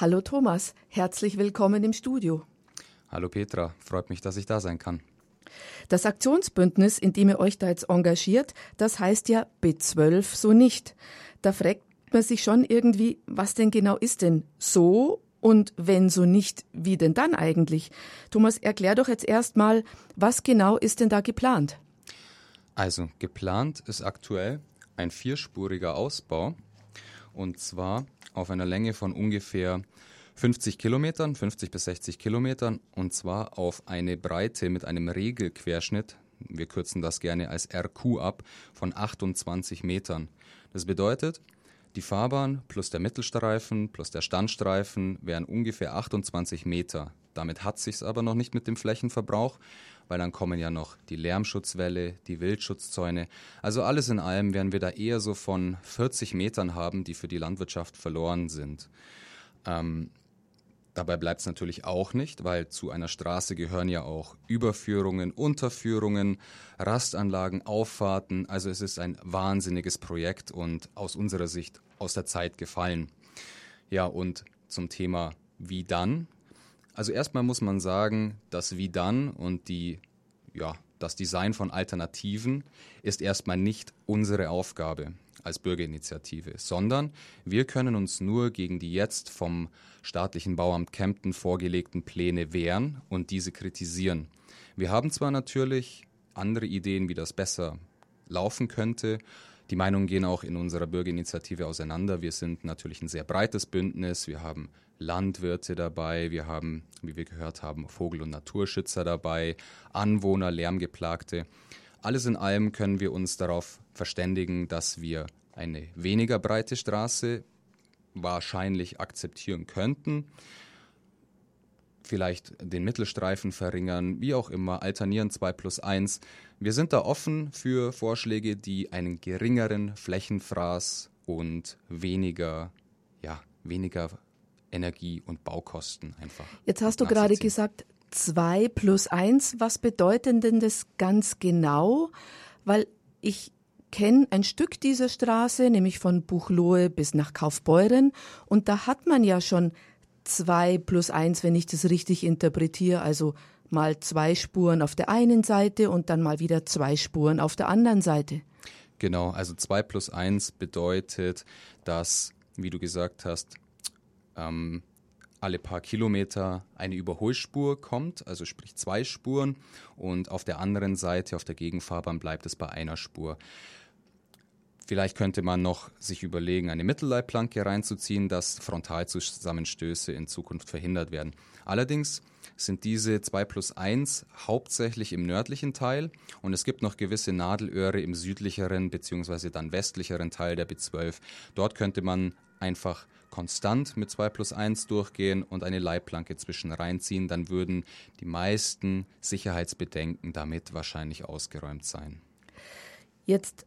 Hallo Thomas, herzlich willkommen im Studio. Hallo Petra, freut mich, dass ich da sein kann. Das Aktionsbündnis, in dem ihr euch da jetzt engagiert, das heißt ja B12 so nicht. Da fragt man sich schon irgendwie, was denn genau ist denn so und wenn so nicht, wie denn dann eigentlich? Thomas, erklär doch jetzt erstmal, was genau ist denn da geplant? Also, geplant ist aktuell ein vierspuriger Ausbau und zwar auf einer Länge von ungefähr 50 Kilometern, 50 bis 60 Kilometern und zwar auf eine Breite mit einem Regelquerschnitt, wir kürzen das gerne als RQ ab, von 28 Metern. Das bedeutet, die Fahrbahn plus der Mittelstreifen plus der Standstreifen wären ungefähr 28 Meter. Damit hat sich's aber noch nicht mit dem Flächenverbrauch, weil dann kommen ja noch die Lärmschutzwelle, die Wildschutzzäune. Also alles in allem werden wir da eher so von 40 Metern haben, die für die Landwirtschaft verloren sind. Ähm, Dabei bleibt es natürlich auch nicht, weil zu einer Straße gehören ja auch Überführungen, Unterführungen, Rastanlagen, Auffahrten. Also es ist ein wahnsinniges Projekt und aus unserer Sicht aus der Zeit gefallen. Ja, und zum Thema wie dann. Also erstmal muss man sagen, dass wie dann und die, ja, das Design von Alternativen ist erstmal nicht unsere Aufgabe als Bürgerinitiative, sondern wir können uns nur gegen die jetzt vom staatlichen Bauamt Kempten vorgelegten Pläne wehren und diese kritisieren. Wir haben zwar natürlich andere Ideen, wie das besser laufen könnte. Die Meinungen gehen auch in unserer Bürgerinitiative auseinander. Wir sind natürlich ein sehr breites Bündnis. Wir haben Landwirte dabei, wir haben, wie wir gehört haben, Vogel- und Naturschützer dabei, Anwohner, Lärmgeplagte. Alles in allem können wir uns darauf verständigen, dass wir eine weniger breite Straße wahrscheinlich akzeptieren könnten. Vielleicht den Mittelstreifen verringern, wie auch immer, alternieren 2 plus 1. Wir sind da offen für Vorschläge, die einen geringeren Flächenfraß und weniger, ja, weniger Energie- und Baukosten einfach. Jetzt hast du gerade gesagt, 2 plus 1. Was bedeutet denn das ganz genau? Weil ich kenne ein Stück dieser Straße, nämlich von Buchloe bis nach Kaufbeuren. Und da hat man ja schon zwei plus eins, wenn ich das richtig interpretiere. Also mal zwei Spuren auf der einen Seite und dann mal wieder zwei Spuren auf der anderen Seite. Genau, also zwei plus eins bedeutet, dass, wie du gesagt hast, ähm, alle paar Kilometer eine Überholspur kommt, also sprich zwei Spuren und auf der anderen Seite, auf der Gegenfahrbahn bleibt es bei einer Spur. Vielleicht könnte man noch sich überlegen, eine Mittelleitplanke reinzuziehen, dass Frontalzusammenstöße in Zukunft verhindert werden. Allerdings sind diese 2 plus 1 hauptsächlich im nördlichen Teil und es gibt noch gewisse Nadelöhre im südlicheren bzw. dann westlicheren Teil der B12. Dort könnte man einfach konstant mit 2 plus 1 durchgehen und eine Leitplanke zwischen reinziehen, dann würden die meisten Sicherheitsbedenken damit wahrscheinlich ausgeräumt sein. Jetzt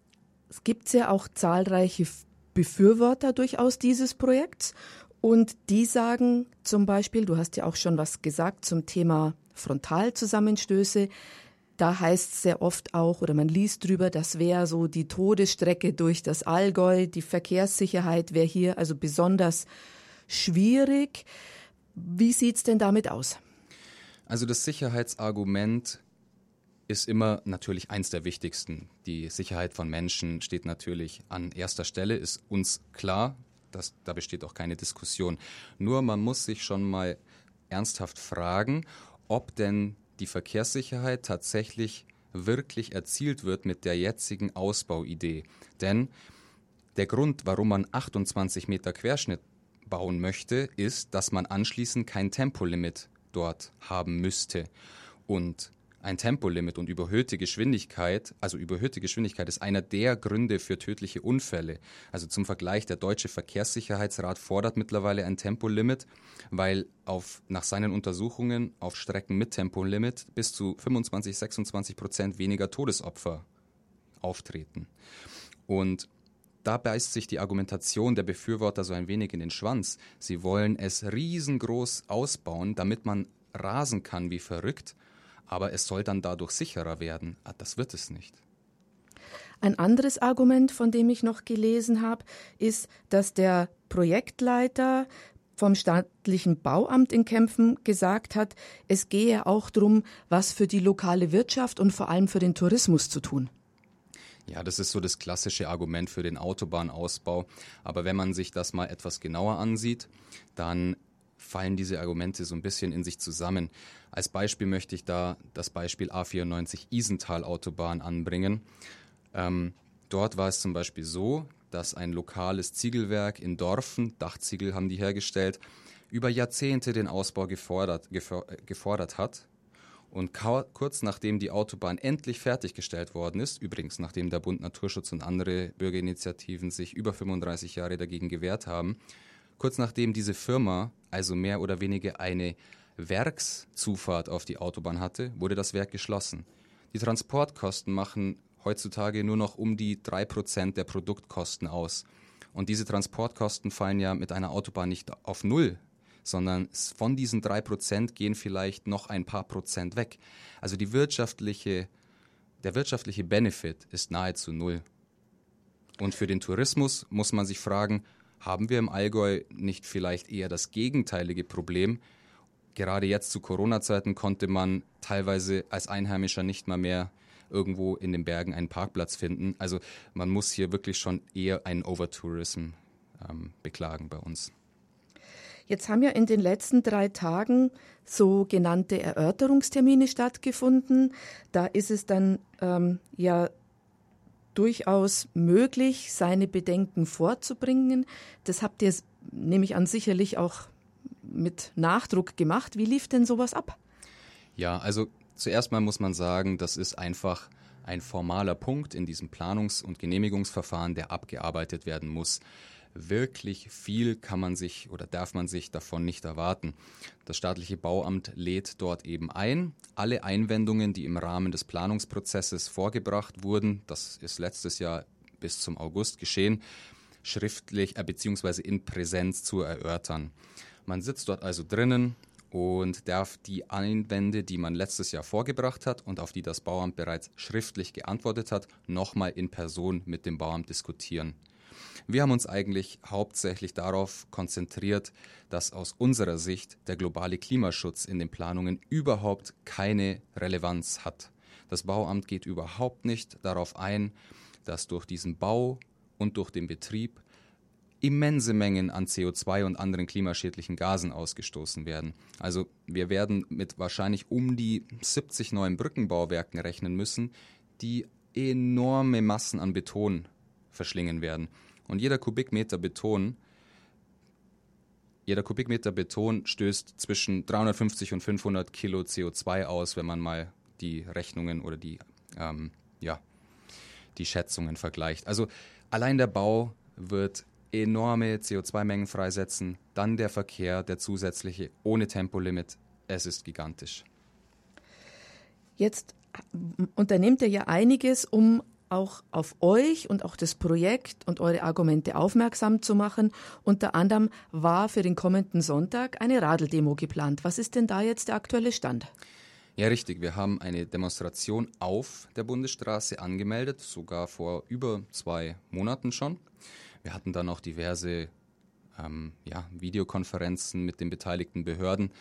es gibt ja auch zahlreiche Befürworter durchaus dieses Projekts und die sagen zum Beispiel, du hast ja auch schon was gesagt zum Thema Frontalzusammenstöße, da heißt es sehr oft auch, oder man liest drüber, das wäre so die Todesstrecke durch das Allgäu, die Verkehrssicherheit wäre hier also besonders schwierig. Wie sieht es denn damit aus? Also das Sicherheitsargument ist immer natürlich eins der wichtigsten. Die Sicherheit von Menschen steht natürlich an erster Stelle, ist uns klar. Das, da besteht auch keine Diskussion. Nur man muss sich schon mal ernsthaft fragen, ob denn die Verkehrssicherheit tatsächlich wirklich erzielt wird mit der jetzigen Ausbauidee. Denn der Grund, warum man 28 Meter Querschnitt bauen möchte, ist, dass man anschließend kein Tempolimit dort haben müsste. Und ein Tempolimit und überhöhte Geschwindigkeit, also überhöhte Geschwindigkeit ist einer der Gründe für tödliche Unfälle. Also zum Vergleich, der Deutsche Verkehrssicherheitsrat fordert mittlerweile ein Tempolimit, weil auf, nach seinen Untersuchungen auf Strecken mit Tempolimit bis zu 25, 26 Prozent weniger Todesopfer auftreten. Und da beißt sich die Argumentation der Befürworter so ein wenig in den Schwanz. Sie wollen es riesengroß ausbauen, damit man rasen kann wie verrückt aber es soll dann dadurch sicherer werden. Ah, das wird es nicht. Ein anderes Argument, von dem ich noch gelesen habe, ist, dass der Projektleiter vom staatlichen Bauamt in Kempfen gesagt hat, es gehe auch darum, was für die lokale Wirtschaft und vor allem für den Tourismus zu tun. Ja, das ist so das klassische Argument für den Autobahnausbau. Aber wenn man sich das mal etwas genauer ansieht, dann fallen diese Argumente so ein bisschen in sich zusammen. Als Beispiel möchte ich da das Beispiel A94 Isental Autobahn anbringen. Ähm, dort war es zum Beispiel so, dass ein lokales Ziegelwerk in Dorfen, Dachziegel haben die hergestellt, über Jahrzehnte den Ausbau gefordert, gefordert hat. Und kurz nachdem die Autobahn endlich fertiggestellt worden ist, übrigens nachdem der Bund Naturschutz und andere Bürgerinitiativen sich über 35 Jahre dagegen gewehrt haben, kurz nachdem diese Firma also mehr oder weniger eine Werkszufahrt auf die Autobahn hatte, wurde das Werk geschlossen. Die Transportkosten machen heutzutage nur noch um die 3% der Produktkosten aus. Und diese Transportkosten fallen ja mit einer Autobahn nicht auf Null, sondern von diesen 3% gehen vielleicht noch ein paar Prozent weg. Also die wirtschaftliche, der wirtschaftliche Benefit ist nahezu null. Und für den Tourismus muss man sich fragen, haben wir im Allgäu nicht vielleicht eher das gegenteilige Problem? Gerade jetzt zu Corona-Zeiten konnte man teilweise als Einheimischer nicht mal mehr irgendwo in den Bergen einen Parkplatz finden. Also man muss hier wirklich schon eher einen Overtourism ähm, beklagen bei uns. Jetzt haben ja in den letzten drei Tagen sogenannte Erörterungstermine stattgefunden. Da ist es dann ähm, ja durchaus möglich, seine Bedenken vorzubringen. Das habt ihr, nehme ich an, sicherlich auch mit Nachdruck gemacht. Wie lief denn sowas ab? Ja, also zuerst mal muss man sagen, das ist einfach ein formaler Punkt in diesem Planungs- und Genehmigungsverfahren, der abgearbeitet werden muss. Wirklich viel kann man sich oder darf man sich davon nicht erwarten. Das staatliche Bauamt lädt dort eben ein. Alle Einwendungen, die im Rahmen des Planungsprozesses vorgebracht wurden, das ist letztes Jahr bis zum August geschehen, schriftlich äh, bzw. in Präsenz zu erörtern. Man sitzt dort also drinnen und darf die Einwände, die man letztes Jahr vorgebracht hat und auf die das Bauamt bereits schriftlich geantwortet hat, nochmal in Person mit dem Bauamt diskutieren. Wir haben uns eigentlich hauptsächlich darauf konzentriert, dass aus unserer Sicht der globale Klimaschutz in den Planungen überhaupt keine Relevanz hat. Das Bauamt geht überhaupt nicht darauf ein, dass durch diesen Bau und durch den Betrieb immense Mengen an CO2 und anderen klimaschädlichen Gasen ausgestoßen werden. Also wir werden mit wahrscheinlich um die 70 neuen Brückenbauwerken rechnen müssen, die enorme Massen an Beton verschlingen werden. Und jeder Kubikmeter Beton, jeder Kubikmeter Beton stößt zwischen 350 und 500 Kilo CO2 aus, wenn man mal die Rechnungen oder die, ähm, ja, die Schätzungen vergleicht. Also allein der Bau wird enorme CO2-Mengen freisetzen, dann der Verkehr, der zusätzliche, ohne Tempolimit. Es ist gigantisch. Jetzt unternehmt ihr ja einiges, um auch auf euch und auch das Projekt und eure Argumente aufmerksam zu machen. Unter anderem war für den kommenden Sonntag eine Radeldemo geplant. Was ist denn da jetzt der aktuelle Stand? Ja, richtig. Wir haben eine Demonstration auf der Bundesstraße angemeldet, sogar vor über zwei Monaten schon. Wir hatten dann auch diverse ähm, ja, Videokonferenzen mit den beteiligten Behörden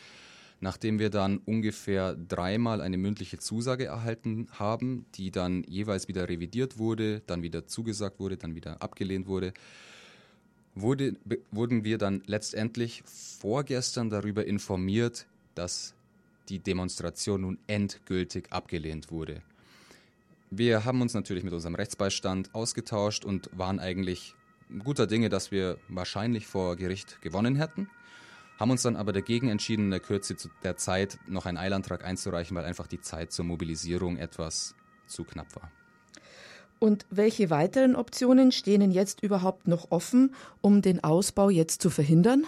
nachdem wir dann ungefähr dreimal eine mündliche Zusage erhalten haben, die dann jeweils wieder revidiert wurde, dann wieder zugesagt wurde, dann wieder abgelehnt wurde, wurde wurden wir dann letztendlich vorgestern darüber informiert, dass die Demonstration nun endgültig abgelehnt wurde. Wir haben uns natürlich mit unserem Rechtsbeistand ausgetauscht und waren eigentlich guter Dinge, dass wir wahrscheinlich vor Gericht gewonnen hätten haben uns dann aber dagegen entschieden, in der Kürze der Zeit noch einen Eilantrag einzureichen, weil einfach die Zeit zur Mobilisierung etwas zu knapp war. Und welche weiteren Optionen stehen jetzt überhaupt noch offen, um den Ausbau jetzt zu verhindern?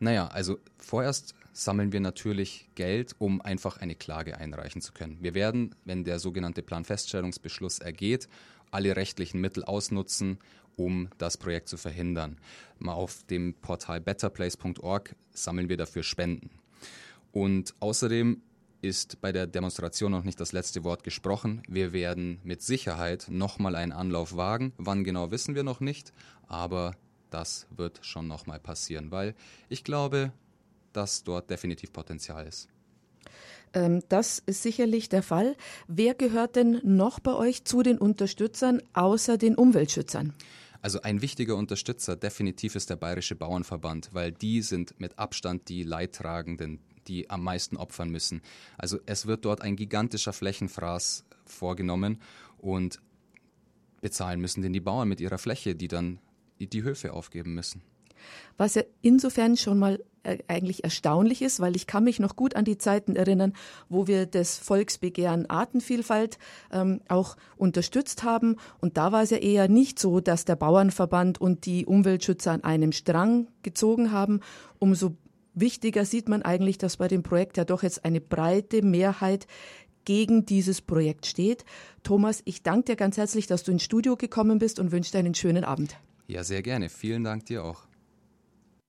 Naja, also vorerst sammeln wir natürlich Geld, um einfach eine Klage einreichen zu können. Wir werden, wenn der sogenannte Planfeststellungsbeschluss ergeht, alle rechtlichen Mittel ausnutzen, um das Projekt zu verhindern. Mal auf dem Portal betterplace.org sammeln wir dafür Spenden. Und außerdem ist bei der Demonstration noch nicht das letzte Wort gesprochen. Wir werden mit Sicherheit nochmal einen Anlauf wagen. Wann genau wissen wir noch nicht, aber das wird schon nochmal passieren, weil ich glaube, dass dort definitiv Potenzial ist. Ähm, das ist sicherlich der Fall. Wer gehört denn noch bei euch zu den Unterstützern außer den Umweltschützern? Also ein wichtiger Unterstützer definitiv ist der Bayerische Bauernverband, weil die sind mit Abstand die Leidtragenden, die am meisten opfern müssen. Also es wird dort ein gigantischer Flächenfraß vorgenommen und bezahlen müssen denn die Bauern mit ihrer Fläche, die dann die Höfe aufgeben müssen. Was ja insofern schon mal äh, eigentlich erstaunlich ist, weil ich kann mich noch gut an die Zeiten erinnern, wo wir das Volksbegehren Artenvielfalt ähm, auch unterstützt haben. Und da war es ja eher nicht so, dass der Bauernverband und die Umweltschützer an einem Strang gezogen haben. Umso wichtiger sieht man eigentlich, dass bei dem Projekt ja doch jetzt eine breite Mehrheit gegen dieses Projekt steht. Thomas, ich danke dir ganz herzlich, dass du ins Studio gekommen bist und wünsche dir einen schönen Abend. Ja, sehr gerne. Vielen Dank dir auch.